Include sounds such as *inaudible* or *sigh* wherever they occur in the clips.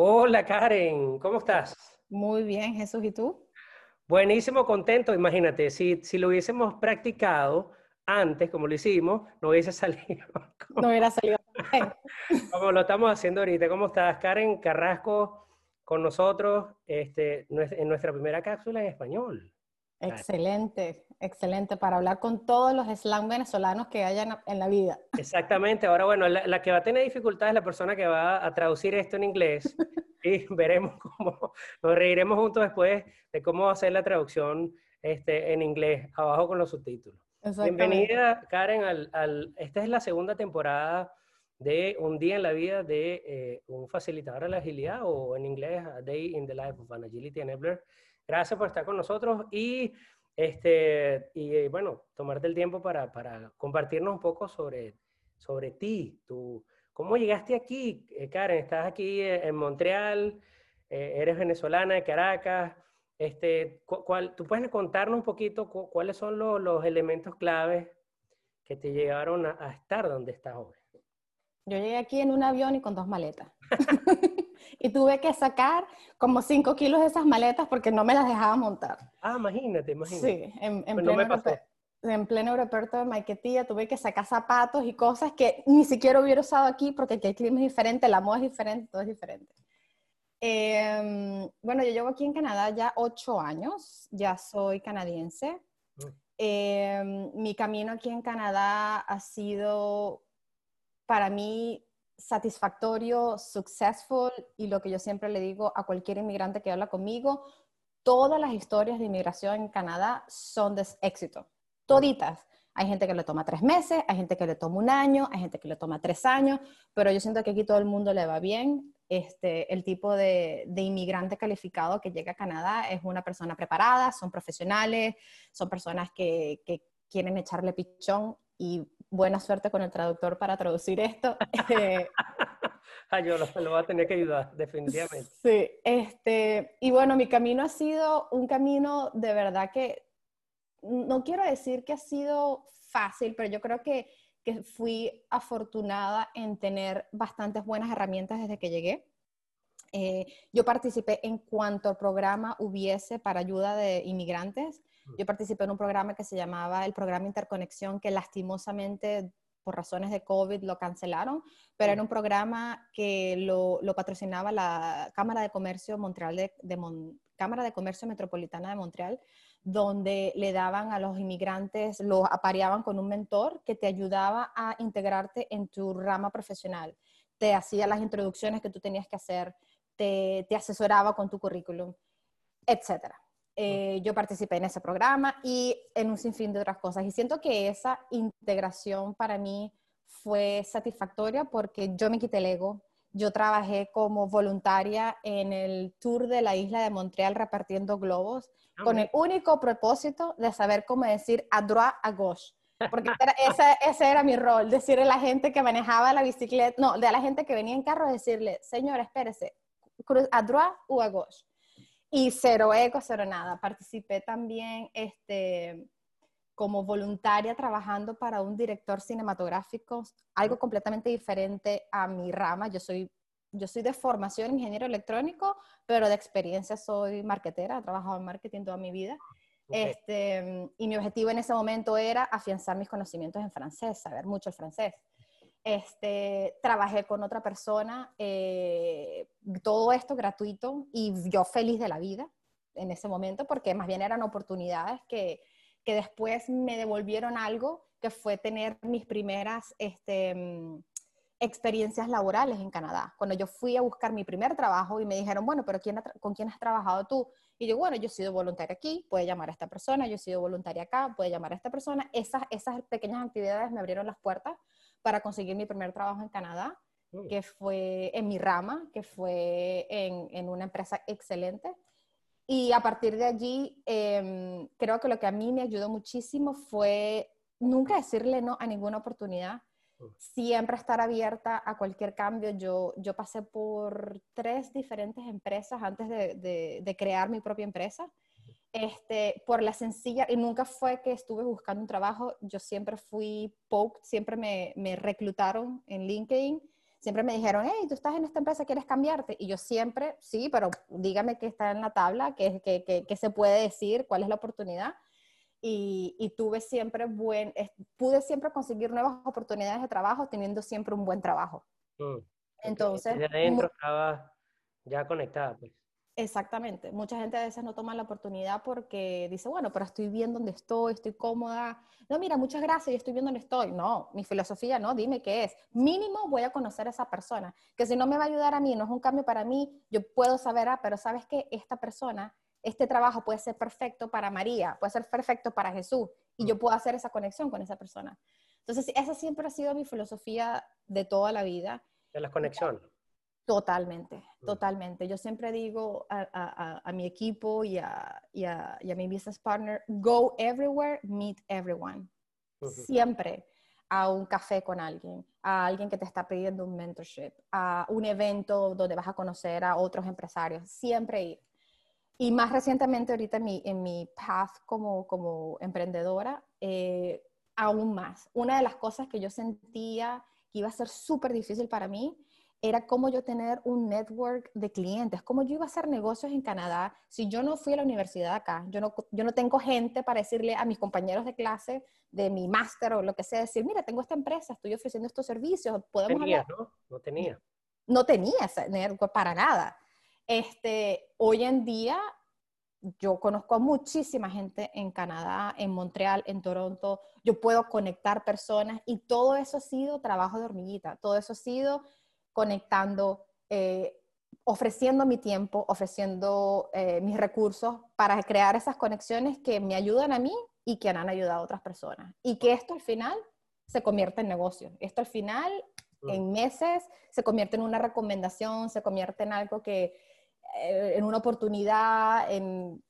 Hola Karen, ¿cómo estás? Muy bien, Jesús, ¿y tú? Buenísimo, contento. Imagínate, si, si lo hubiésemos practicado antes, como lo hicimos, no hubiese *laughs* salido. no hubiera salido. *laughs* como lo estamos haciendo ahorita. ¿Cómo estás, Karen Carrasco, con nosotros este, en nuestra primera cápsula en español? Excelente, excelente, para hablar con todos los slang venezolanos que hayan en la vida. Exactamente, ahora bueno, la, que va a tener dificultades es la persona que va a traducir esto en inglés *laughs* y veremos cómo, nos reiremos juntos después de cómo hacer la traducción este, en inglés, abajo con los subtítulos. Bienvenida, Karen, al, esta es la segunda temporada de Un día en la vida de eh, un facilitador de la agilidad o en inglés A Day in the Life of an Agility Enabler. Gracias por estar con nosotros y, este, y bueno, tomarte el tiempo para, para compartirnos un poco sobre, sobre ti. Tú, ¿Cómo llegaste aquí, eh, Karen? Estás aquí eh, en Montreal, eh, eres venezolana de Caracas. Este, ¿cuál, ¿Tú puedes contarnos un poquito cuáles son los, los, elementos claves que te llevaron a, a estar donde estás hoy? Yo llegué aquí en un avión y con dos maletas. *laughs* y tuve que sacar como 5 kilos de esas maletas porque no me las dejaba montar. Ah, imagínate, imagínate. Sí, en, en pleno, en pleno aeropuerto de Maiquetía tuve que sacar zapatos y cosas que ni siquiera hubiera usado aquí porque aquí el clima es diferente, la moda es diferente, todo es diferente. Em, bueno, yo llevo aquí en Canadá ya 8 años, ya soy canadiense. Mm. Em, mi camino aquí en Canadá ha sido para mí satisfactorio, successful y lo que yo siempre le digo a cualquier inmigrante que habla conmigo, todas las historias de inmigración en Canadá son de éxito, toditas. Hay gente que le toma tres meses, hay gente que le toma un año, hay gente que le toma tres años, pero yo siento que aquí todo el mundo le va bien. Este, el tipo de, inmigrante calificado que llega a Canadá es una persona preparada, son profesionales, son personas que, que quieren echarle pichón y buena suerte con el traductor para traducir esto. *laughs* Eh, ah, yo lo, lo, voy a tener que ayudar, definitivamente. Sí, este, y bueno, mi camino ha sido un camino de verdad que, no quiero decir que ha sido fácil, pero yo creo que, que fui afortunada en tener bastantes buenas herramientas desde que llegué. Eh, yo participé en cuanto programa hubiese para ayuda de inmigrantes. Yo participé en un programa que se llamaba el Programa Interconexión, que lastimosamente por razones de COVID lo cancelaron, pero era un programa que lo, patrocinaba la Cámara de Comercio Montreal de, Cámara de Comercio Metropolitana de Montreal, donde le daban a los inmigrantes, los apareaban con un mentor que te ayudaba a integrarte en tu rama profesional. Te hacía las introducciones que tú tenías que hacer, te, te asesoraba con tu currículum, etcétera. Eh, yo participé en ese programa y en un sinfín de otras cosas. Y siento que esa integración para mí fue satisfactoria porque yo me quité el ego. Yo trabajé como voluntaria en el tour de la isla de Montreal repartiendo globos ah, con el único propósito de saber cómo decir a droite, a gauche. Porque *laughs* ese, ese, era mi rol, decirle a la gente que manejaba la bicicleta, no, de la gente que venía en carro, decirle, señor, espérese, a droite o a gauche. Y cero eco, cero nada. Participé también este, como voluntaria trabajando para un director cinematográfico, algo completamente diferente a mi rama. Yo soy, yo soy de formación ingeniero electrónico, pero de experiencia soy marketera, he trabajado en marketing toda mi vida. Este, y mi objetivo en ese momento era afianzar mis conocimientos en francés, saber mucho el francés. Este, trabajé con otra persona, eh, todo esto gratuito y yo feliz de la vida en ese momento porque más bien eran oportunidades que, que después me devolvieron algo que fue tener mis primeras este, mm, experiencias laborales en Canadá. Cuando yo fui a buscar mi primer trabajo y me dijeron, bueno, pero ¿quién ¿con quién has trabajado tú? Y yo, bueno, yo he sido voluntaria aquí, puede llamar a esta persona, yo he sido voluntaria acá, puede llamar a esta persona. Esas, esas pequeñas actividades me abrieron las puertas para conseguir mi primer trabajo en Canadá, mm. que fue en mi rama, que fue en, en una empresa excelente. Y a partir de allí, em, creo que lo que a mí me ayudó muchísimo fue nunca decirle no a ninguna oportunidad, mm. siempre estar abierta a cualquier cambio. Yo, yo pasé por tres diferentes empresas antes de, de, de crear mi propia empresa este, por la sencilla, y nunca fue que estuve buscando un trabajo, yo siempre fui poked, siempre me, me reclutaron en LinkedIn, siempre me dijeron, hey, tú estás en esta empresa, ¿quieres cambiarte? Y yo siempre, sí, pero dígame qué está en la tabla, qué, se puede decir, cuál es la oportunidad. Y, y, tuve siempre buen, pude siempre conseguir nuevas oportunidades de trabajo teniendo siempre un buen trabajo. Mm. Entonces... De adentro estaba ya conectada, pues. Exactamente. Mucha gente a veces no toma la oportunidad porque dice, bueno, pero estoy bien donde estoy, estoy cómoda. No, mira, muchas gracias, yo estoy bien donde estoy. No, mi filosofía, no, dime qué es. Mínimo voy a conocer a esa persona, que si no me va a ayudar a mí, no es un cambio para mí, yo puedo saber, ah, pero sabes que esta persona, este trabajo puede ser perfecto para María, puede ser perfecto para Jesús, y yo puedo hacer esa conexión con esa persona. Entonces, esa siempre ha sido mi filosofía de toda la vida. De la conexión. Totalmente, mm. totalmente. Yo siempre digo a, mi equipo y, a, mi business partner, go everywhere, meet everyone. Siempre a un café con alguien, a alguien que te está pidiendo un mentorship, a un evento donde vas a conocer a otros empresarios, siempre ir. Y más recientemente ahorita en mi, en mi path como, como emprendedora, eh, aún más. Una de las cosas que yo sentía que iba a ser súper difícil para mí era cómo yo tener un network de clientes, cómo yo iba a hacer negocios en Canadá si yo no fui a la universidad acá. Yo no, yo no tengo gente para decirle a mis compañeros de clase de mi máster o lo que sea, decir, mira, tengo esta empresa, estoy ofreciendo estos servicios, podemos tenía, ¿no? No tenía. No tenía ese network para nada. Este, hoy en día yo conozco a muchísima gente en Canadá, en Montreal, en Toronto, yo puedo conectar personas y todo eso ha sido trabajo de hormiguita, todo eso ha sido conectando, eh, ofreciendo mi tiempo, ofreciendo eh, mis recursos para crear esas conexiones que me ayudan a mí y que han ayudado a otras personas. Y que esto al final se convierte en negocio. Esto al final, mm. en meses, se convierte en una recomendación, se convierte en algo que, eh, en una oportunidad, en,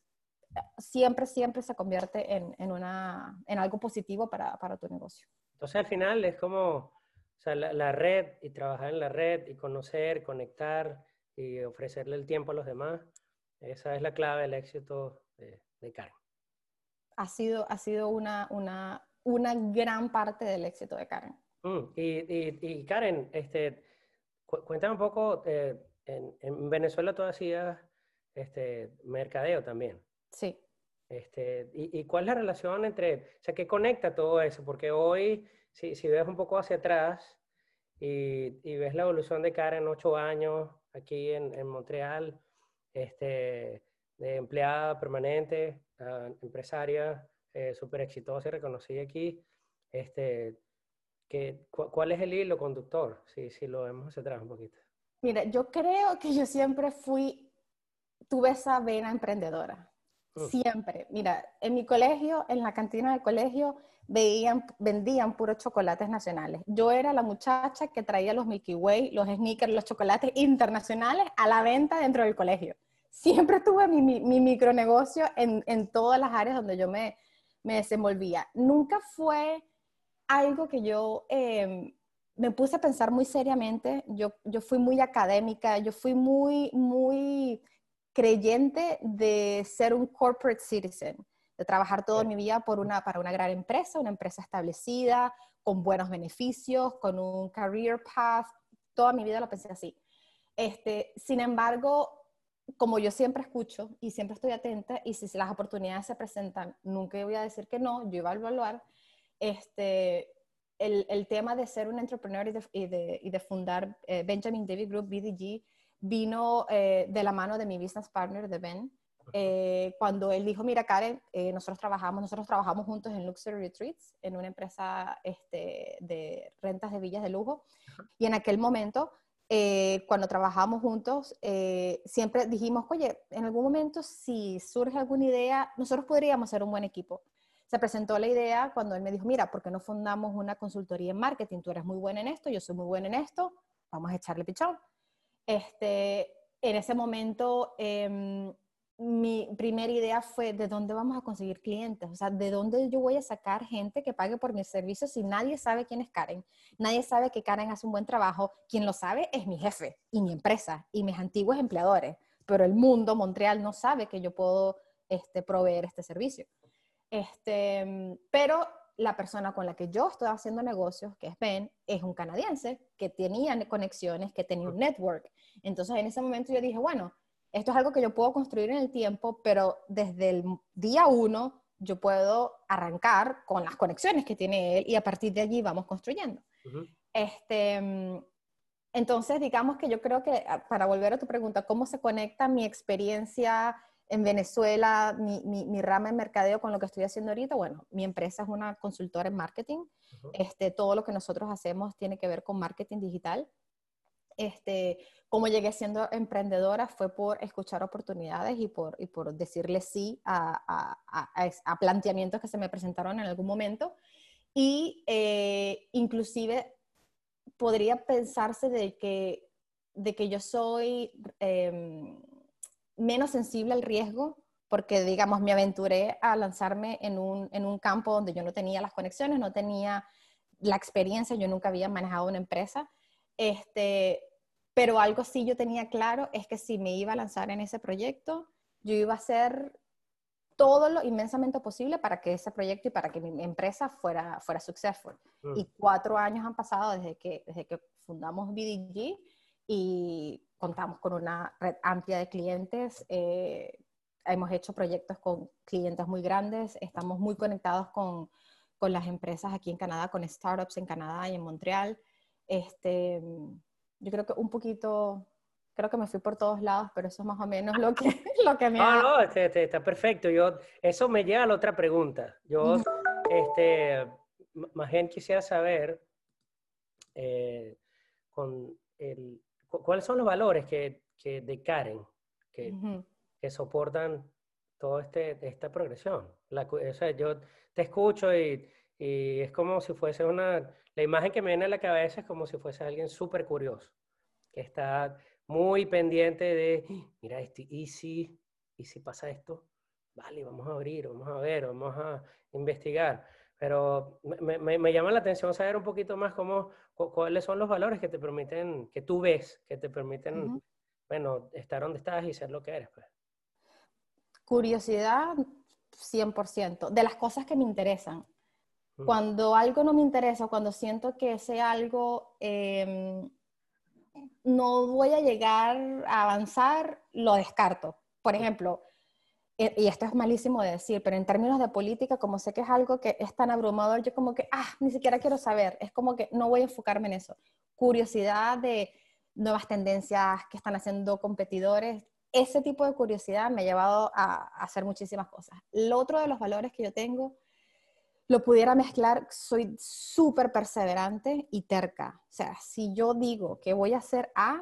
siempre, siempre se convierte en, en, una, en algo positivo para, para tu negocio. Entonces al final es como o sea, la, red y trabajar en la red y conocer, conectar y ofrecerle el tiempo a los demás, esa es la clave del éxito de, Karen. Ha sido, ha sido una, una, una, gran parte del éxito de Karen. Mm, y, y, Karen, este, cuéntame un poco, eh, en, en, Venezuela tú hacías este, mercadeo también. Sí. Este, y, y, cuál es la relación entre, o sea, qué conecta todo eso? Porque hoy si, si ves un poco hacia atrás y, ves la evolución de Karen en ocho años aquí en, Montreal, este, de empleada permanente, empresaria eh, súper exitosa y reconocida aquí, este, que, ¿cuál es el hilo conductor? Si, si lo vemos hacia atrás un poquito. Mira, yo creo que yo siempre fui, tuve esa vena emprendedora. Siempre. Mira, en mi colegio, en la cantina del colegio, veían, vendían puros chocolates nacionales. Yo era la muchacha que traía los Milky Way, los sneakers, los chocolates internacionales a la venta dentro del colegio. Siempre tuve mi, mi, micronegocio en, en, todas las áreas donde yo me, me desenvolvía. Nunca fue algo que yo em, me puse a pensar muy seriamente. Yo, yo fui muy académica, yo fui muy, muy creyente de ser un corporate citizen de trabajar toda mi vida por una, para una gran empresa, una empresa establecida, con buenos beneficios, con un career path. Toda mi vida lo pensé así. Este, sin embargo, como yo siempre escucho y siempre estoy atenta, y si las oportunidades se presentan, nunca voy a decir que no, yo iba a evaluar, este, el, el tema de ser un entrepreneur y de, y de, y de fundar eh, Benjamin David Group, BDG, vino eh, de la mano de mi business partner, de Ben, eh, cuando él dijo, mira Karen, eh, nosotros trabajamos, nosotros trabajamos juntos en Luxury Retreats, en una empresa este, de rentas de villas de lujo, y en aquel momento, eh, cuando trabajamos juntos, siempre dijimos, oye, en algún momento si surge alguna idea, nosotros podríamos ser un buen equipo. Se presentó la idea cuando él me dijo, mira, ¿por qué no fundamos una consultoría en marketing? Tú eres muy buena en esto, yo soy muy buena en esto, vamos a echarle pichón. Este, en ese momento em, mi primera idea fue de dónde vamos a conseguir clientes, o sea, de dónde yo voy a sacar gente que pague por mis servicios si nadie sabe quién es Karen, nadie sabe que Karen hace un buen trabajo, quien lo sabe es mi jefe y mi empresa y mis antiguos empleadores, pero el mundo, Montreal, no sabe que yo puedo este, proveer este servicio. Este, pero la persona con la que yo estoy haciendo negocios, que es Ben, es un canadiense que tenía conexiones, que tenía un network. Entonces en ese momento yo dije, bueno, esto es algo que yo puedo construir en el tiempo, pero desde el día uno yo puedo arrancar con las conexiones que tiene él y a partir de allí vamos construyendo. este, entonces, digamos que yo creo que, ah, para volver a tu pregunta, ¿cómo se conecta mi experiencia en Venezuela, mi, mi, rama en mercadeo con lo que estoy haciendo ahorita? Bueno, mi empresa es una consultora en marketing. este, todo lo que nosotros hacemos tiene que ver con marketing digital. Este, como llegué siendo emprendedora fue por escuchar oportunidades y por, y por decirle sí a, a, a, planteamientos que se me presentaron en algún momento. Y eh, inclusive podría pensarse de que, de que yo soy em, menos sensible al riesgo porque, digamos, me aventuré a lanzarme en un, en un campo donde yo no tenía las conexiones, no tenía la experiencia, yo nunca había manejado una empresa. Este, pero algo sí yo tenía claro es que si me iba a lanzar en ese proyecto, yo iba a hacer todo lo inmensamente posible para que ese proyecto y para que mi empresa fuera, fuera successful. Mm. Y cuatro años han pasado desde que, desde que fundamos BDG y contamos con una red amplia de clientes. Eh, hemos hecho proyectos con clientes muy grandes, estamos muy conectados con, con las empresas aquí en Canadá, con startups en Canadá y en Montreal. Este, yo creo que un poquito, creo que me fui por todos lados, pero eso es más o menos lo que, *laughs* lo que me No, no, este, este, está perfecto. Yo, eso me lleva a la otra pregunta. Yo, este, más bien quisiera saber eh, con el, cuáles son los valores que, que de Karen que, que soportan toda este, esta progresión. La, o sea, yo te escucho y, y es como si fuese una, la imagen que me viene a la cabeza es como si fuese alguien súper curioso, que está muy pendiente de, mira, este, ¿y si, ¿y si pasa esto? Vale, vamos a abrir, vamos a ver, vamos a investigar. Pero me, me, llama la atención saber un poquito más cómo, cuáles son los valores que te permiten, que tú ves, que te permiten, bueno, estar donde estás y ser lo que eres. Pues. Curiosidad, 100%, de las cosas que me interesan. Mm. Cuando algo no me interesa, cuando siento que ese algo em, no voy a llegar a avanzar, lo descarto. Por ejemplo, e, y esto es malísimo de decir, pero en términos de política, como sé que es algo que es tan abrumador, yo como que, ah, ni siquiera quiero saber, es como que no voy a enfocarme en eso. Curiosidad de nuevas tendencias que están haciendo competidores, ese tipo de curiosidad me ha llevado a hacer muchísimas cosas. Lo otro de los valores que yo tengo lo pudiera mezclar, soy súper perseverante y terca. O sea, si yo digo que voy a hacer A,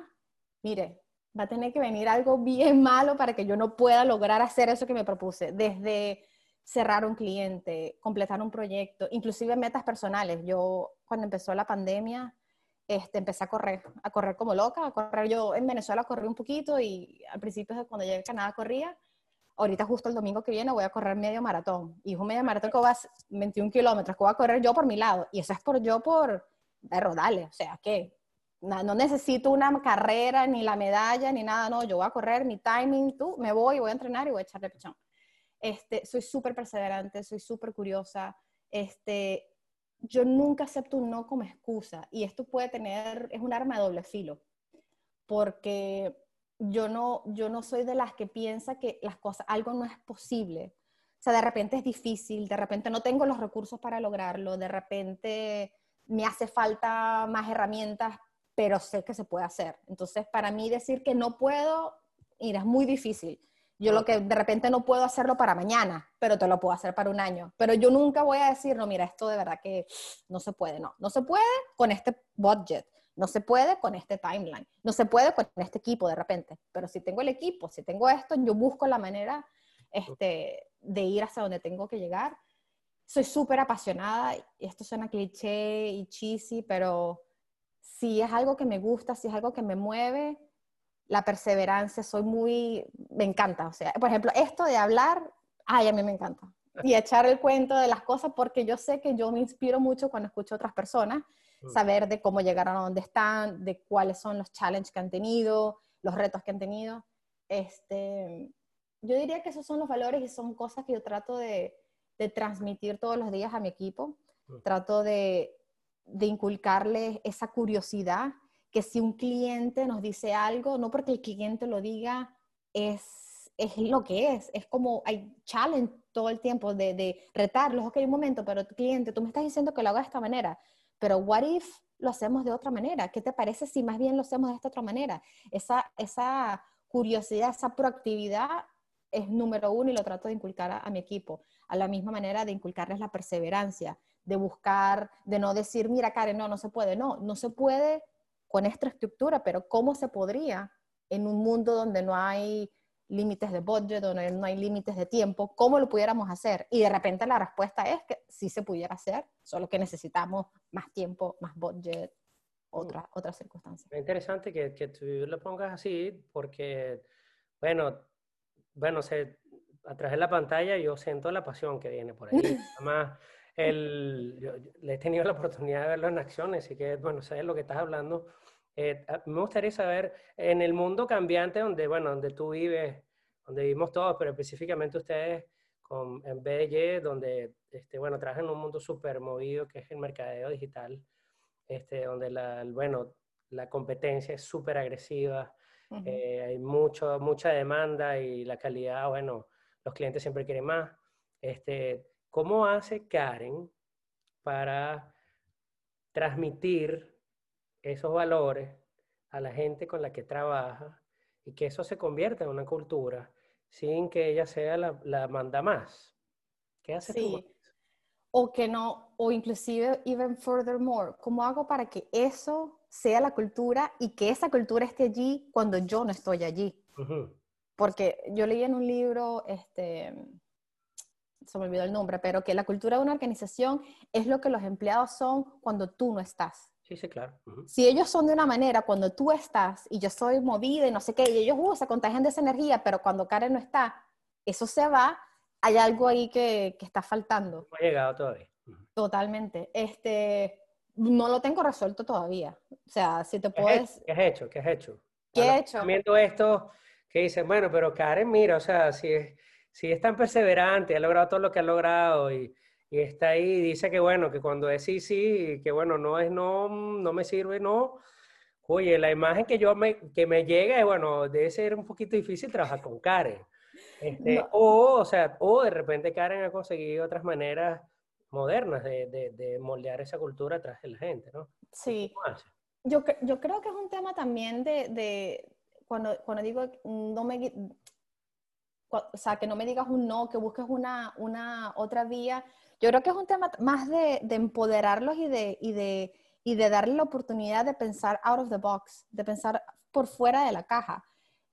mire, va a tener que venir algo bien malo para que yo no pueda lograr hacer eso que me propuse. Desde cerrar un cliente, completar un proyecto, inclusive metas personales. Yo, cuando empezó la pandemia, este, empecé a correr, a correr como loca, a correr. Yo en Venezuela corrí un poquito y al principio, cuando llegué a Canadá, corría ahorita justo el domingo que viene voy a correr medio maratón. Y es un medio maratón que va a 21 kilómetros, que voy a correr yo por mi lado. Y eso es por yo por, de dale, o sea, que no, necesito una carrera, ni la medalla, ni nada, no, yo voy a correr mi timing, tú, me voy, voy a entrenar y voy a echarle pichón. Este, soy súper perseverante, soy súper curiosa, este, yo nunca acepto un no como excusa y esto puede tener, es un arma de doble filo, porque yo no, yo no soy de las que piensa que las cosas, algo no es posible. O sea, de repente es difícil, de repente no tengo los recursos para lograrlo, de repente me hace falta más herramientas, pero sé que se puede hacer. Entonces, para mí decir que no puedo, mira, es muy difícil. Yo lo que de repente no puedo hacerlo para mañana, pero te lo puedo hacer para un año. Pero yo nunca voy a decir, no, mira, esto de verdad que no se puede, no. No se puede con este budget. No se puede con este timeline, no se puede con este equipo de repente, pero si tengo el equipo, si tengo esto, yo busco la manera este, de ir hasta donde tengo que llegar. Soy súper apasionada, y esto suena cliché y cheesy, pero si es algo que me gusta, si es algo que me mueve, la perseverancia, soy muy, me encanta. O sea, por ejemplo, esto de hablar, ay, a mí me encanta. Y echar el cuento de las cosas porque yo sé que yo me inspiro mucho cuando escucho a otras personas saber de cómo llegaron a donde están, de cuáles son los challenges que han tenido, los retos que han tenido. Este, yo diría que esos son los valores y son cosas que yo trato de, de transmitir todos los días a mi equipo. mm. trato de, de inculcarles esa curiosidad, que si un cliente nos dice algo, no porque el cliente lo diga, es, es lo que es. Es como hay challenge todo el tiempo de, de retarlos. Ok, un momento, pero cliente, tú me estás diciendo que lo haga de esta manera, pero what if lo hacemos de otra manera? ¿Qué te parece si más bien lo hacemos de esta otra manera? Esa, esa curiosidad, esa proactividad es número uno y lo trato de inculcar a, a mi equipo. A la misma manera de inculcarles la perseverancia, de buscar, de no decir, mira Karen, no, no se puede. No, no se puede con esta estructura, pero ¿cómo se podría en un mundo donde no hay límites de budget, donde no hay límites de tiempo, cómo lo pudiéramos hacer? Y de repente la respuesta es que sí se pudiera hacer, solo que necesitamos más tiempo, más budget, otra, otras circunstancias. Es interesante que, que tú lo pongas así, porque, bueno, bueno, se, a través de la pantalla yo siento la pasión que viene por ahí. *laughs* Además, el, yo, le he tenido la oportunidad de verlo en acciones, así que, bueno, sabes lo que estás hablando. Eh, me gustaría saber, en el mundo cambiante donde, bueno, donde tú vives, donde vivimos todos, pero específicamente ustedes con, en BDG, donde, este, bueno, trabajan en un mundo súper movido que es el mercadeo digital, este, donde la, bueno, la competencia es súper agresiva, uh -huh. eh, hay mucho, mucha demanda y la calidad, bueno, los clientes siempre quieren más. Este, ¿Cómo hace Karen para transmitir esos valores a la gente con la que trabaja y que eso se convierta en una cultura sin que ella sea la, la manda más? ¿Qué hace sí. tú? O que no, o inclusive, even furthermore, ¿cómo hago para que eso sea la cultura y que esa cultura esté allí cuando yo no estoy allí? Uh -huh. Porque yo leí en un libro, este, se me olvidó el nombre, pero que la cultura de una organización es lo que los empleados son cuando tú no estás. Sí, sí, claro. Uh -huh. Si ellos son de una manera cuando tú estás y yo soy movida y no sé qué, y ellos uh, se contagian de esa energía, pero cuando Karen no está, eso se va, hay algo ahí que, que está faltando. No ha llegado todavía. Uh -huh. Totalmente. Este, no lo tengo resuelto todavía. O sea, si te puedes... ¿Qué has hecho? ¿Qué has hecho? ¿Qué he hecho? Viendo esto, que dicen, bueno, pero Karen, mira, o sea, si es, si es tan perseverante, ha logrado todo lo que ha logrado y, y está ahí y dice que, bueno, que cuando es sí, sí, que bueno, no es no, no me sirve, no. Oye, la imagen que yo me, que me llega es, bueno, debe ser un poquito difícil trabajar con Karen. Este, no. o, o sea, o de repente Karen ha conseguido otras maneras modernas de, de, de moldear esa cultura atrás de la gente, ¿no? Sí. Yo, yo creo que es un tema también de, de cuando, cuando digo, no me, o sea, que no me digas un no, que busques una, una otra vía. Yo creo que es un tema más de, de empoderarlos y de, y, de, y de darle la oportunidad de pensar out of the box, de pensar por fuera de la caja,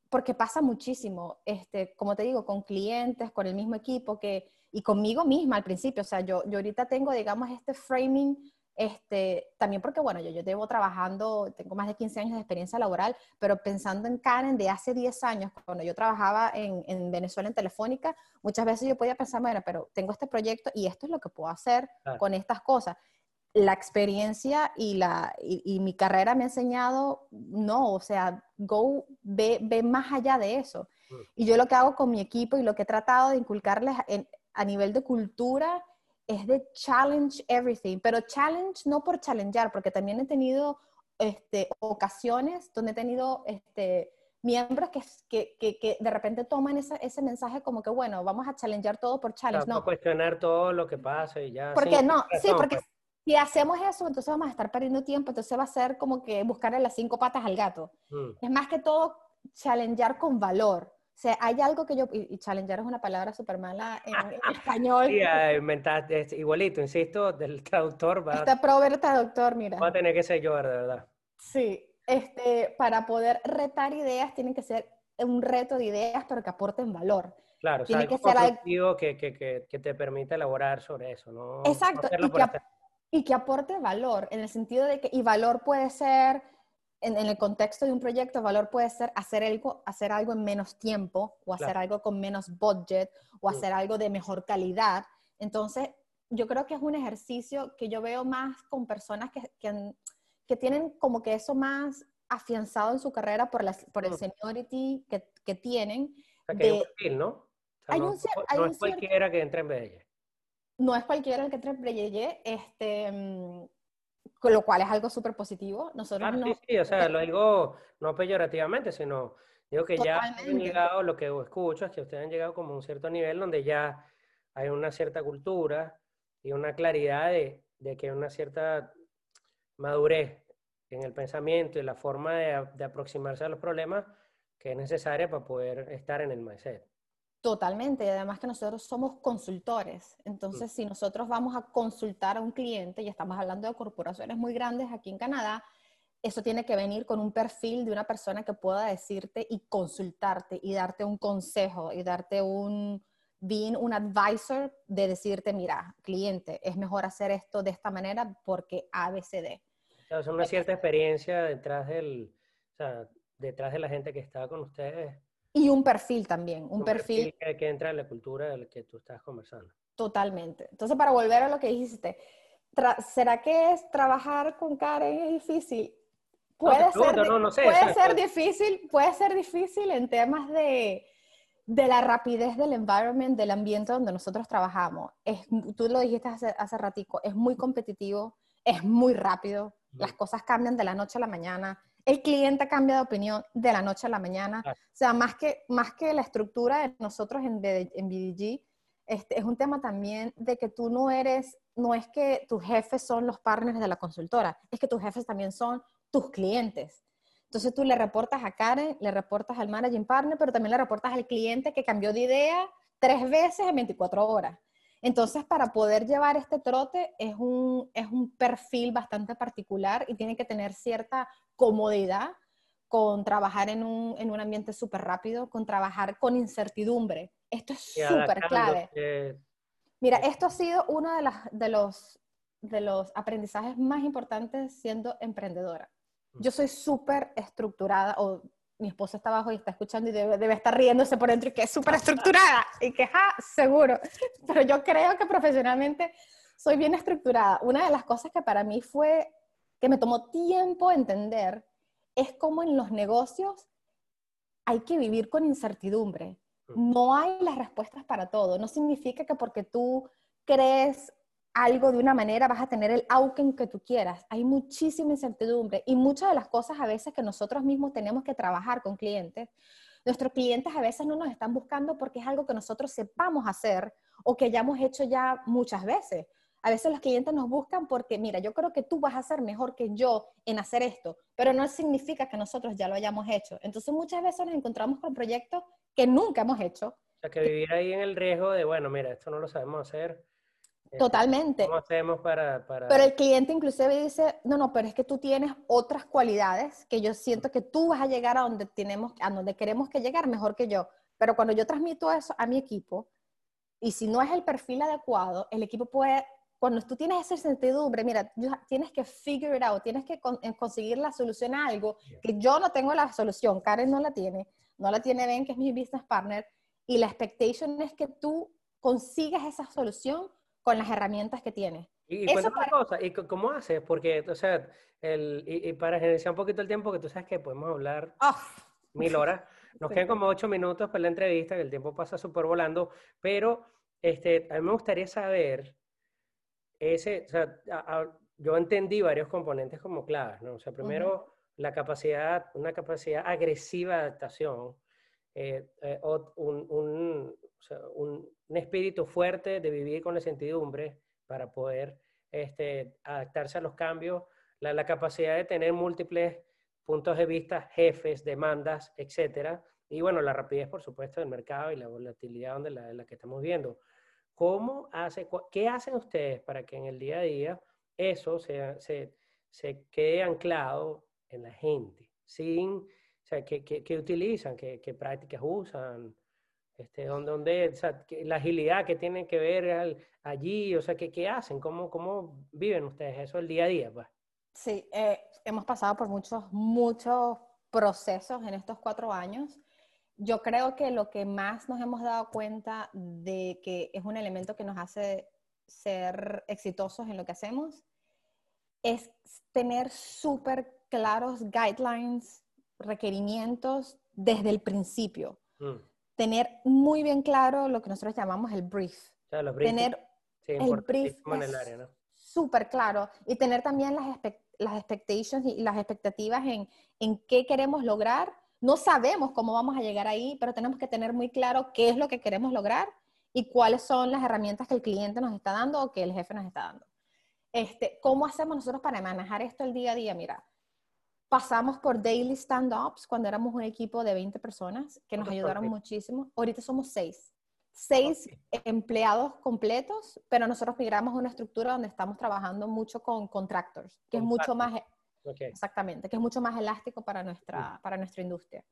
porque pasa muchísimo, este, como te digo, con clientes, con el mismo equipo, que, y conmigo misma al principio, o sea, yo, yo ahorita tengo, digamos, este framing este, también porque, bueno, yo, yo llevo trabajando, tengo más de 15 años de experiencia laboral, pero pensando en Karen de hace 10 años, cuando yo trabajaba en, en Venezuela en Telefónica, muchas veces yo podía pensar, bueno, pero tengo este proyecto y esto es lo que puedo hacer claro. con estas cosas. La experiencia y, la, y, y, mi carrera me ha enseñado, no, o sea, go, ve, ve más allá de eso. Y yo lo que hago con mi equipo y lo que he tratado de inculcarles en, a nivel de cultura es de challenge everything, pero challenge no por challengear, porque también he tenido este, ocasiones donde he tenido este, miembros que, que, que, que, de repente toman ese, ese mensaje como que, bueno, vamos a challengear todo por challenge. Claro, no. cuestionar todo lo que pasa y ya. Porque sí, no, sí, porque pues. si hacemos eso, entonces vamos a estar perdiendo tiempo, entonces va a ser como que buscarle las cinco patas al gato. Mm. Es más que todo challengear con valor. Sea, hay algo que yo, y, challenger es una palabra súper mala en, en, español. Sí, inventaste, igualito, insisto, del traductor va. Está prover traductor, mira. Va a tener que ser yo, de verdad. Sí, este, para poder retar ideas, tienen que ser un reto de ideas, pero que aporten valor. Claro, tiene o sea, que ser algo que, que, que, que, te permita elaborar sobre eso, ¿no? Exacto, no y, y que aporte valor, en el sentido de que, y valor puede ser en, en, el contexto de un proyecto, valor puede ser hacer algo, hacer algo en menos tiempo o hacer claro. algo con menos budget o hacer sí. algo de mejor calidad. Entonces, yo creo que es un ejercicio que yo veo más con personas que, que, que tienen como que eso más afianzado en su carrera por, la, por el seniority que, que tienen. O sea, que de, hay un perfil, ¿no? O sea, hay no, un, hay no es cualquiera que entre en BDG. no es cualquiera el que entra en este, mm, con lo cual es algo súper positivo. Nosotros no, sí, sí, o sea, lo digo no peyorativamente, sino digo que ya han llegado, lo que escucho es que ustedes han llegado como a un cierto nivel donde ya hay una cierta cultura y una claridad de, de que hay una cierta madurez en el pensamiento y la forma de, de aproximarse a los problemas que es necesaria para poder estar en el mindset. Totalmente, y además que nosotros somos consultores. Entonces, mm. si nosotros vamos a consultar a un cliente, y estamos hablando de corporaciones muy grandes aquí en Canadá, eso tiene que venir con un perfil de una persona que pueda decirte y consultarte y darte un consejo y darte un, being un advisor de decirte, mira, cliente, es mejor hacer esto de esta manera porque ABCD. O sea, una cierta experiencia detrás del, o sea, detrás de la gente que está con ustedes y un perfil también, un, perfil, que, entra en la cultura de la que tú estás conversando. Totalmente. Entonces, para volver a lo que dijiste, ¿será que es trabajar con Karen es difícil? Puede, ser, puede ser difícil, puede ser difícil en temas de, de la rapidez del environment, del ambiente donde nosotros trabajamos. Es, tú lo dijiste hace, hace ratico, es muy competitivo, es muy rápido, las cosas cambian de la noche a la mañana el cliente cambia de opinión de la noche a la mañana. O sea, más que, más que la estructura de nosotros en, en BDG, este, es un tema también de que tú no eres, no es que tus jefes son los partners de la consultora, es que tus jefes también son tus clientes. Entonces tú le reportas a Karen, le reportas al managing partner, pero también le reportas al cliente que cambió de idea tres veces en 24 horas. Entonces, para poder llevar este trote es un, es un perfil bastante particular y tiene que tener cierta comodidad con trabajar en un, en un ambiente súper rápido, con trabajar con incertidumbre. Esto es súper clave. Mira, esto ha sido uno de, las, de, los, de los aprendizajes más importantes siendo emprendedora. Yo soy súper estructurada, o mi esposa está abajo y está escuchando y debe, estar riéndose por dentro y que es súper estructurada y que, ja, seguro. Pero yo creo que profesionalmente soy bien estructurada. Una de las cosas que para mí fue, que me tomó tiempo entender, es como en los negocios hay que vivir con incertidumbre. No hay las respuestas para todo. No significa que porque tú crees algo de una manera, vas a tener el outcome que tú quieras. Hay muchísima incertidumbre y muchas de las cosas a veces que nosotros mismos tenemos que trabajar con clientes, nuestros clientes a veces no nos están buscando porque es algo que nosotros sepamos hacer o que hayamos hecho ya muchas veces. A veces los clientes nos buscan porque, mira, yo creo que tú vas a ser mejor que yo en hacer esto, pero no significa que nosotros ya lo hayamos hecho. Entonces muchas veces nos encontramos con proyectos que nunca hemos hecho. O sea, que vivir ahí en el riesgo de, bueno, mira, esto no lo sabemos hacer, Totalmente. ¿Cómo hacemos para, para, Pero el cliente inclusive dice, no, no, pero es que tú tienes otras cualidades que yo siento que tú vas a llegar a donde, tenemos, a donde queremos que llegar mejor que yo. Pero cuando yo transmito eso a mi equipo, y si no es el perfil adecuado, el equipo puede, cuando tú tienes esa certidumbre, mira, tienes que figure it out, tienes que conseguir la solución a algo que yo no tengo la solución, Karen no la tiene, no la tiene Ben, que es mi business partner, y la expectation es que tú consigas esa solución con las herramientas que tiene. Y, Eso una cosa, ¿y cómo haces? Porque, o sea, el, y, para generar un poquito el tiempo, que tú sabes que podemos hablar mil horas, nos quedan como ocho minutos para la entrevista, que el tiempo pasa súper volando, pero este, a mí me gustaría saber, ese, o sea, yo entendí varios componentes como claves, ¿no? O sea, primero, la capacidad, una capacidad agresiva de adaptación, eh, eh, un, un, o sea, un, un espíritu fuerte de vivir con la incertidumbre para poder este, adaptarse a los cambios, la, capacidad de tener múltiples puntos de vista, jefes, demandas, etcétera, y bueno, la rapidez, por supuesto, del mercado y la volatilidad donde la, la que estamos viendo. ¿Cómo hace, ¿Qué hacen ustedes para que en el día a día eso se, se, se quede anclado en la gente? Sin, o sea, ¿qué, qué, utilizan? ¿Qué, ¿Qué, prácticas usan? Este, donde, donde o sea, la agilidad que tienen que ver allí, o sea, ¿qué, qué hacen? ¿Cómo, ¿Cómo viven ustedes eso el día a día? Pues? Sí, eh, hemos pasado por muchos, muchos procesos en estos cuatro años. Yo creo que lo que más nos hemos dado cuenta de que es un elemento que nos hace ser exitosos en lo que hacemos es tener súper claros guidelines, requerimientos desde el principio. Mm tener muy bien claro lo que nosotros llamamos el brief. tener, Sí, el brief en el es área, ¿no? súper claro y tener también las, expect- las expectations y las expectativas en, en qué queremos lograr. No sabemos cómo vamos a llegar ahí, pero tenemos que tener muy claro qué es lo que queremos lograr y cuáles son las herramientas que el cliente nos está dando o que el jefe nos está dando. Este, ¿Cómo hacemos nosotros para manejar esto el día a día? Mira, pasamos por daily stand-ups cuando éramos un equipo de 20 personas que nos ¿Cuántos son ayudaron muchísimo. Ahorita somos seis. Seis empleados completos, pero nosotros migramos a una estructura donde estamos trabajando mucho con contractors, que es mucho más, Ok. exactamente, que es mucho más elástico para nuestra, para nuestra industria.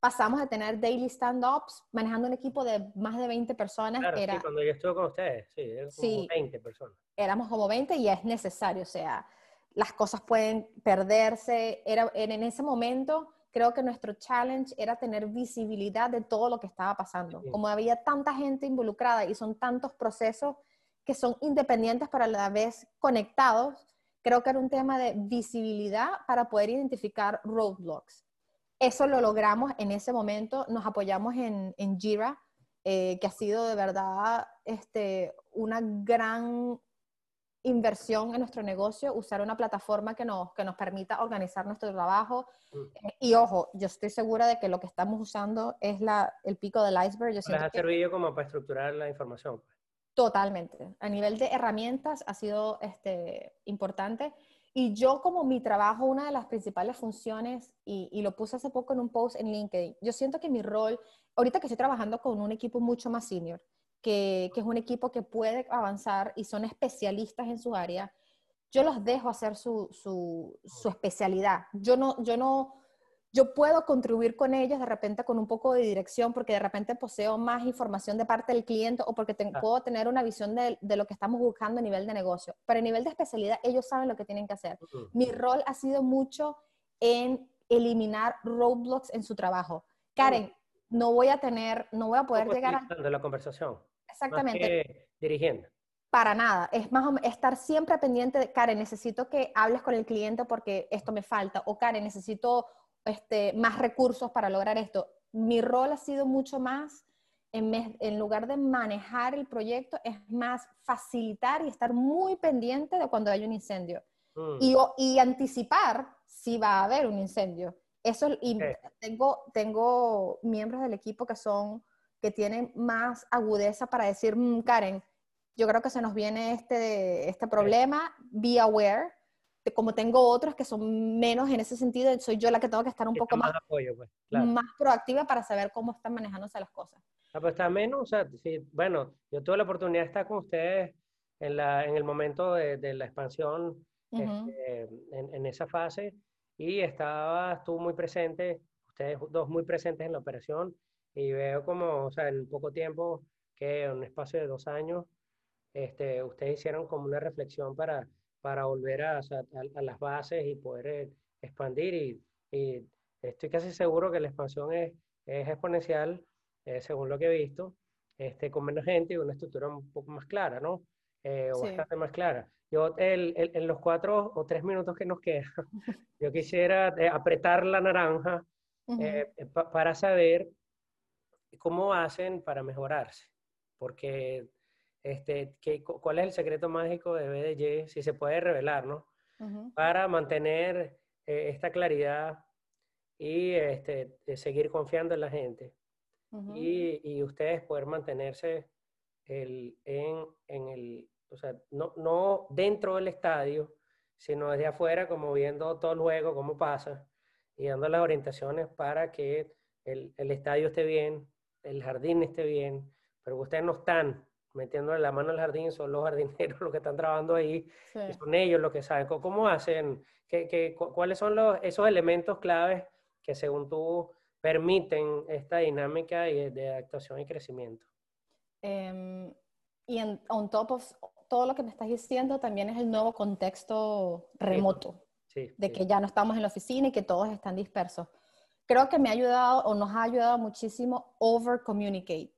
Pasamos de tener daily stand-ups manejando un equipo de más de 20 personas, Claro, era, sí, cuando yo estuve con ustedes, sí, eran como Sí. 20 personas. éramos como 20 y es necesario, o sea, las cosas pueden perderse. Era, en en ese momento, creo que nuestro challenge era tener visibilidad de todo lo que estaba pasando. Sí. Como había tanta gente involucrada y son tantos procesos que son independientes pero a la vez conectados, creo que era un tema de visibilidad para poder identificar roadblocks. Eso lo logramos en ese momento, nos apoyamos en, en Jira, eh, que ha sido de verdad este, una gran inversión en nuestro negocio, usar una plataforma que nos, que nos permita organizar nuestro trabajo. Mm. Y ojo, yo estoy segura de que lo que estamos usando es la, el pico del iceberg. Yo Les ha que servido como para estructurar la información. Totalmente. A nivel de herramientas ha sido este, importante. Y yo como mi trabajo, una de las principales funciones, y, y lo puse hace poco en un post en LinkedIn, yo siento que mi rol, ahorita que estoy trabajando con un equipo mucho más senior, que, que es un equipo que puede avanzar y son especialistas en su área, yo los dejo hacer su, su, su especialidad. Yo no, yo no, yo puedo contribuir con ellos de repente con un poco de dirección porque de repente poseo más información de parte del cliente o porque Ah. puedo tener una visión de, de lo que estamos buscando a nivel de negocio. Pero a nivel de especialidad, ellos saben lo que tienen que hacer. Ujú. Mi rol ha sido mucho en eliminar roadblocks en su trabajo. Karen, no voy a tener, no voy a poder llegar a... utilizando la conversación. Exactamente. Más que dirigiendo. Para nada. Es más o me- estar siempre pendiente de, Karen, necesito que hables con el cliente porque esto me falta. O Karen, necesito este, más recursos para lograr esto. Mi rol ha sido mucho más, en, lugar de manejar el proyecto, es más facilitar y estar muy pendiente de cuando hay un incendio. Mm. Y, anticipar si va a haber un incendio. Eso, y Ok. tengo, tengo miembros del equipo que son, que tienen más agudeza para decir, "Mm, Karen, yo creo que se nos viene este, este problema, be aware. Como tengo otros que son menos en ese sentido, soy yo la que tengo que estar un poco más, apoyo, pues. Claro. más proactiva para saber cómo están manejándose las cosas. Ah, pues está menos, o sea, bueno, yo tuve la oportunidad de estar con ustedes en, la, en el momento de, de la expansión Ujú. este, en, en esa fase y estaba, estuvo muy presente, ustedes dos muy presentes en la operación y veo como, o sea, en poco tiempo, que en un espacio de dos años, este, ustedes hicieron como una reflexión para, para volver a, a- a las bases y poder eh, expandir y, y estoy casi seguro que la expansión es, es exponencial, eh, según lo que he visto, este, con menos gente y una estructura un poco más clara, ¿no? Eh, o Sí. bastante más clara. Yo, el- el- en los cuatro o tres minutos que nos quedan, *laughs* yo quisiera eh, apretar la naranja Ujú. eh, pa- para saber cómo hacen para mejorarse. Porque, este, ¿qué- cu- ¿cuál es el secreto mágico de BDG? Si se puede revelar, ¿no? Para mantener eh, esta claridad y este, de seguir confiando en la gente. Y, y ustedes poder mantenerse el, en, en el, o sea, no, no dentro del estadio, sino desde afuera, como viendo todo el juego, cómo pasa, y dando las orientaciones para que el, el estadio esté bien, el jardín esté bien, pero ustedes no están metiéndole la mano al jardín, son los jardineros *laughs* los que están trabajando ahí, Sí. y son ellos los que saben. ¿Cómo, hacen? ¿Qué, qué, cu- ¿Cuáles son los, esos elementos claves que según tú permiten esta dinámica y de adaptación y crecimiento? Em, y en, on top of todo lo que me estás diciendo, también es el nuevo contexto remoto, Sí, de sí. que ya no estamos en la oficina y que todos están dispersos. Creo que me ha ayudado o nos ha ayudado muchísimo over communicate.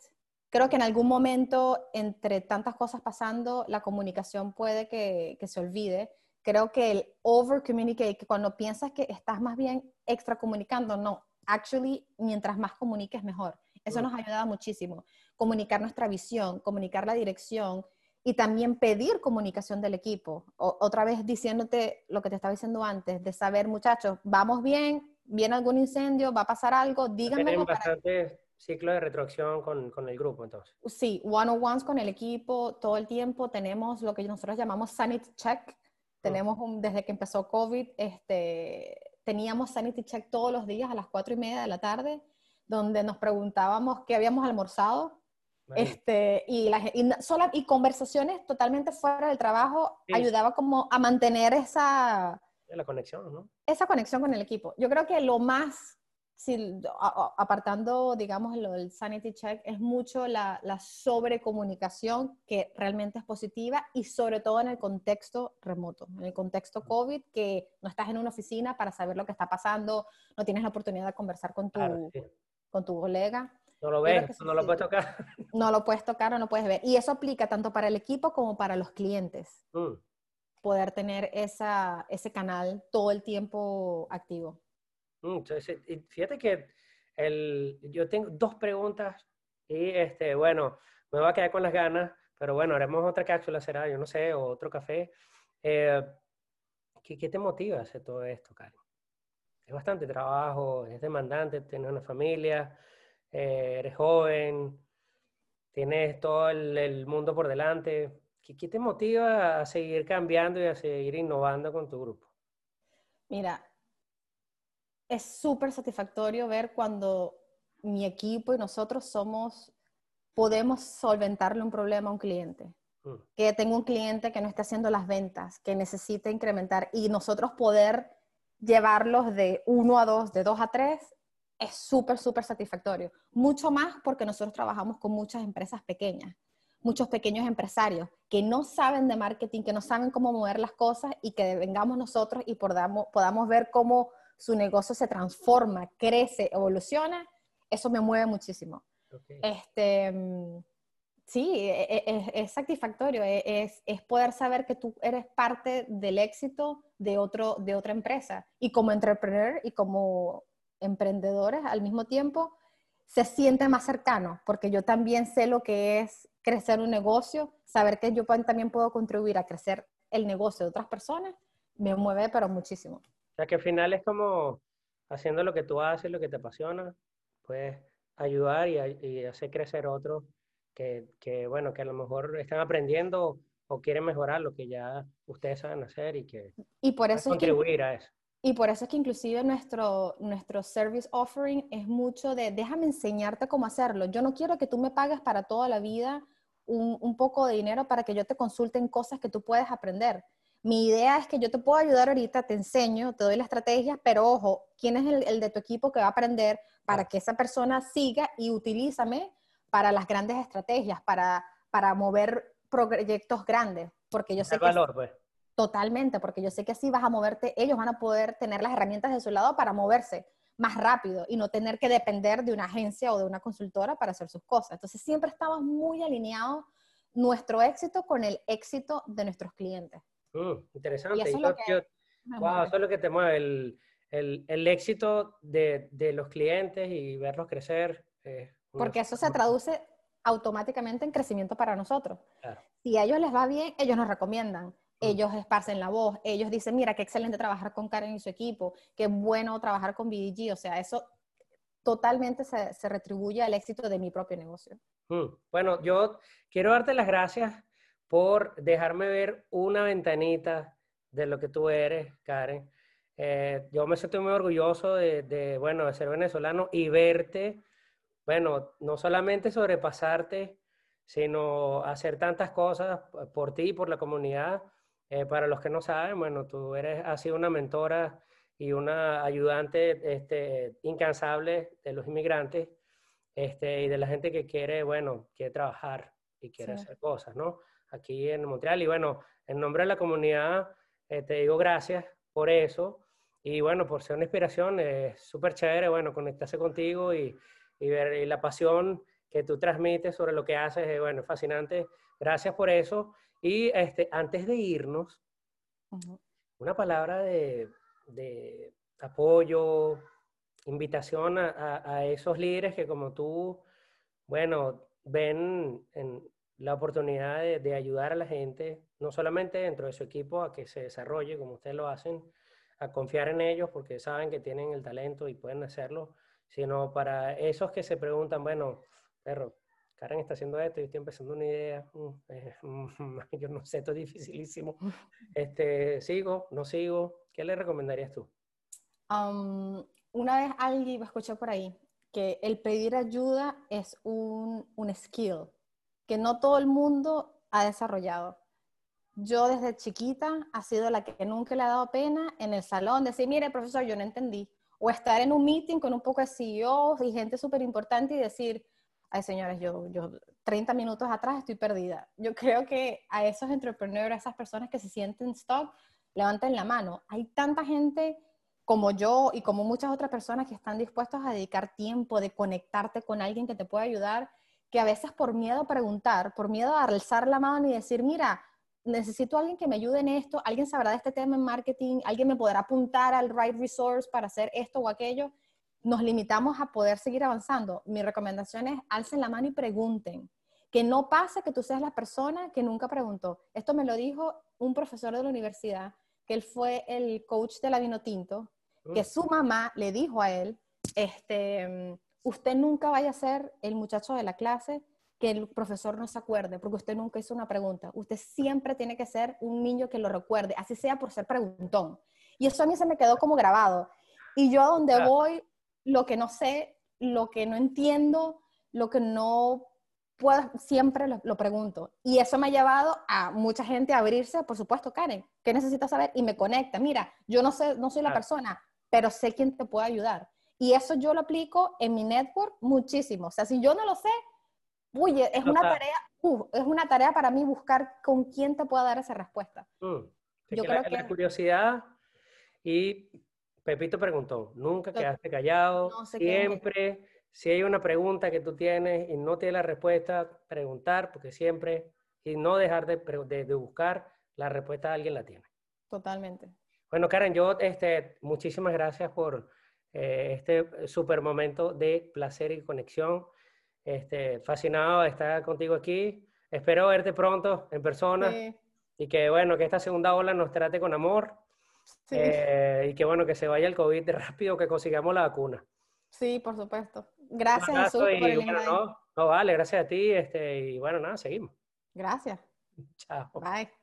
Creo que en algún momento, entre tantas cosas pasando, la comunicación puede que, que se olvide. Creo que el over communicate, que cuando piensas que estás más bien extra comunicando, no, actually, mientras más comuniques, mejor. Eso Mm. nos ha ayudado muchísimo. Comunicar nuestra visión, comunicar la dirección y también pedir comunicación del equipo. otra vez diciéndote lo que te estaba diciendo antes, de saber, muchachos, vamos bien, viene algún incendio, va a pasar algo, díganme. Tienen bastante ciclo de retroacción con, con, el grupo, entonces. Sí, one-on-ones con el equipo todo el tiempo. Tenemos lo que nosotros llamamos Sanity Check. Tenemos un, desde que empezó COVID, este, teníamos Sanity Check todos los días a las cuatro y media de la tarde, donde nos preguntábamos qué habíamos almorzado, este, y, la, y, y, conversaciones totalmente fuera del trabajo ayudaba como a mantener esa... La conexión, ¿no? Esa conexión con el equipo. Yo creo que lo más, si, apartando, digamos, lo del sanity check, es mucho la, la sobrecomunicación que realmente es positiva y sobre todo en el contexto remoto, en el contexto COVID, que no estás en una oficina para saber lo que está pasando, no tienes la oportunidad de conversar con tu, con tu colega. No lo ves, no lo puedes tocar. No lo *laughs* puedes tocar o no puedes ver. Y eso aplica tanto para el equipo como para los clientes. Mm. Poder tener esa, ese canal todo el tiempo activo. Mm, fíjate que el, yo tengo dos preguntas y este, bueno, me voy a quedar con las ganas, pero bueno, haremos otra cápsula, será, yo no sé, o otro café. Eh, ¿qué, ¿qué, te motiva a hacer todo esto, Karen? Es bastante trabajo, es demandante, tienes una familia, eh, eres joven, tienes todo el, mundo por delante. ¿Qué, ¿Qué, te motiva a seguir cambiando y a seguir innovando con tu grupo? Mira, es súper satisfactorio ver cuando mi equipo y nosotros somos, podemos solventarle un problema a un cliente. Mm. Que tengo un cliente que no está haciendo las ventas, que necesita incrementar y nosotros poder llevarlos de uno a dos, de dos a tres, es súper, súper satisfactorio. Mucho más porque nosotros trabajamos con muchas empresas pequeñas, muchos pequeños empresarios que no saben de marketing, que no saben cómo mover las cosas y que vengamos nosotros y podamos, podamos ver cómo su negocio se transforma, crece, evoluciona. Eso me mueve muchísimo. Este, mm, sí, e, e, e, es, satisfactorio, es, es, poder saber que tú eres parte del éxito de, otro, de otra empresa. Y como entrepreneur y como emprendedores al mismo tiempo, se siente más cercano, porque yo también sé lo que es crecer un negocio, saber que yo también puedo contribuir a crecer el negocio de otras personas, me mueve pero muchísimo. O sea que al final es como haciendo lo que tú haces, lo que te apasiona, puedes ayudar y, hacer crecer otros que, que, bueno, que a lo mejor están aprendiendo o quieren mejorar lo que ya ustedes saben hacer y que y por eso contribuir a eso. Y por eso es que inclusive nuestro, nuestro service offering es mucho de déjame enseñarte cómo hacerlo. Yo no quiero que tú me pagues para toda la vida un, un poco de dinero para que yo te consulte en cosas que tú puedes aprender. Mi idea es que yo te puedo ayudar ahorita, te enseño, te doy la estrategia, pero ojo, ¿quién es el, el de tu equipo que va a aprender para que esa persona siga y utilízame para las grandes estrategias, para, para mover proyectos grandes? Porque yo sé que... valor, pues Totalmente, porque yo sé que así vas a moverte, ellos van a poder tener las herramientas de su lado para moverse más rápido y no tener que depender de una agencia o de una consultora para hacer sus cosas. Entonces siempre estamos muy alineados nuestro éxito con el éxito de nuestros clientes. Mm, interesante. eso, es lo que, wow, eso es lo que te mueve, el, el, el éxito de, de, los clientes y verlos crecer. porque eso se traduce automáticamente en crecimiento para nosotros. Si a ellos les va bien, ellos nos recomiendan ellos esparcen la voz, ellos dicen, mira, qué excelente trabajar con Karen y su equipo, qué bueno trabajar con BDG, o sea, eso totalmente se, se retribuye al éxito de mi propio negocio. Mm, bueno, yo quiero darte las gracias por dejarme ver una ventanita de lo que tú eres, Karen. Eh, yo me siento muy orgulloso de, de, bueno, de ser venezolano y verte, bueno, no solamente sobrepasarte, sino hacer tantas cosas por ti y por la comunidad eh, para los que no saben, bueno, tú eres, has sido una mentora y una ayudante este, incansable de los inmigrantes este, y de la gente que quiere, bueno, quiere trabajar y quiere hacer cosas, ¿no? Aquí en Montreal. Y bueno, en nombre de la comunidad, eh, te digo gracias por eso. Y bueno, por ser una inspiración, es súper chévere, bueno, conectarse contigo y, y ver y la pasión que tú transmites sobre lo que haces, es, bueno, fascinante. Gracias por eso. Y este, antes de irnos, una palabra de, de, apoyo, invitación a, a, esos líderes que como tú, bueno, ven en la oportunidad de, ayudar a la gente, no solamente dentro de su equipo a que se desarrolle como ustedes lo hacen, a confiar en ellos porque saben que tienen el talento y pueden hacerlo, sino para esos que se preguntan, bueno, perro, Karen está haciendo esto, yo estoy empezando una idea, mm, eh, *laughs* yo no sé, esto es dificilísimo. Este, ¿Sigo? ¿No sigo? ¿Qué le recomendarías tú? una vez alguien escuché por ahí que el pedir ayuda es un, un skill que no todo el mundo ha desarrollado. Yo desde chiquita ha sido la que nunca le ha dado pena en el salón decir, mire, profesor, yo no entendí. O estar en un meeting con un poco de CEOs y gente súper importante y decir, ay señores, yo, yo 30 minutos atrás estoy perdida. Yo creo que a esos entrepreneurs, a esas personas que se sienten stuck, levanten la mano. Hay tanta gente como yo y como muchas otras personas que están dispuestos a dedicar tiempo de conectarte con alguien que te pueda ayudar, que a veces por miedo a preguntar, por miedo a alzar la mano y decir, mira, necesito a alguien que me ayude en esto, alguien sabrá de este tema en marketing, alguien me podrá apuntar al right resource para hacer esto o aquello, nos limitamos a poder seguir avanzando. Mi recomendación es alcen la mano y pregunten. Que no pase que tú seas la persona que nunca preguntó. Esto me lo dijo un profesor de la universidad, que él fue el coach de la Vino Tinto, que su mamá le dijo a él, este, usted nunca vaya a ser el muchacho de la clase que el profesor no se acuerde, porque usted nunca hizo una pregunta. Usted siempre tiene que ser un niño que lo recuerde, así sea por ser preguntón. Y eso a mí se me quedó como grabado. Y yo a donde voy, lo que no sé, lo que no entiendo, lo que no puedo, siempre lo, pregunto. Y eso me ha llevado a mucha gente a abrirse, por supuesto, Karen, ¿qué necesitas saber? Y me conecta. Mira, yo no sé, no soy la persona, pero sé quién te puede ayudar. Y eso yo lo aplico en mi network muchísimo. O sea, si yo no lo sé, uy, es una tarea, uh, es una tarea para mí buscar con quién te pueda dar esa respuesta. Mm. Yo creo que, la curiosidad y Pepito preguntó, nunca quedaste callado, siempre, si hay una pregunta que tú tienes y no tienes la respuesta, preguntar, porque siempre, y no dejar de, de, buscar, la respuesta alguien la tiene. Totalmente. Bueno, Karen, yo, este, muchísimas gracias por eh, este super momento de placer y conexión. Este, fascinado de estar contigo aquí. Espero verte pronto en persona y que bueno, que esta segunda ola nos trate con amor eh, y que bueno, que se vaya el COVID *laughs* rápido, que consigamos la vacuna. Sí, por supuesto. Gracias, Jesús, por el no, no, vale, gracias a ti. Este, y bueno, nada, seguimos. Gracias. *laughs* Chao. Bye.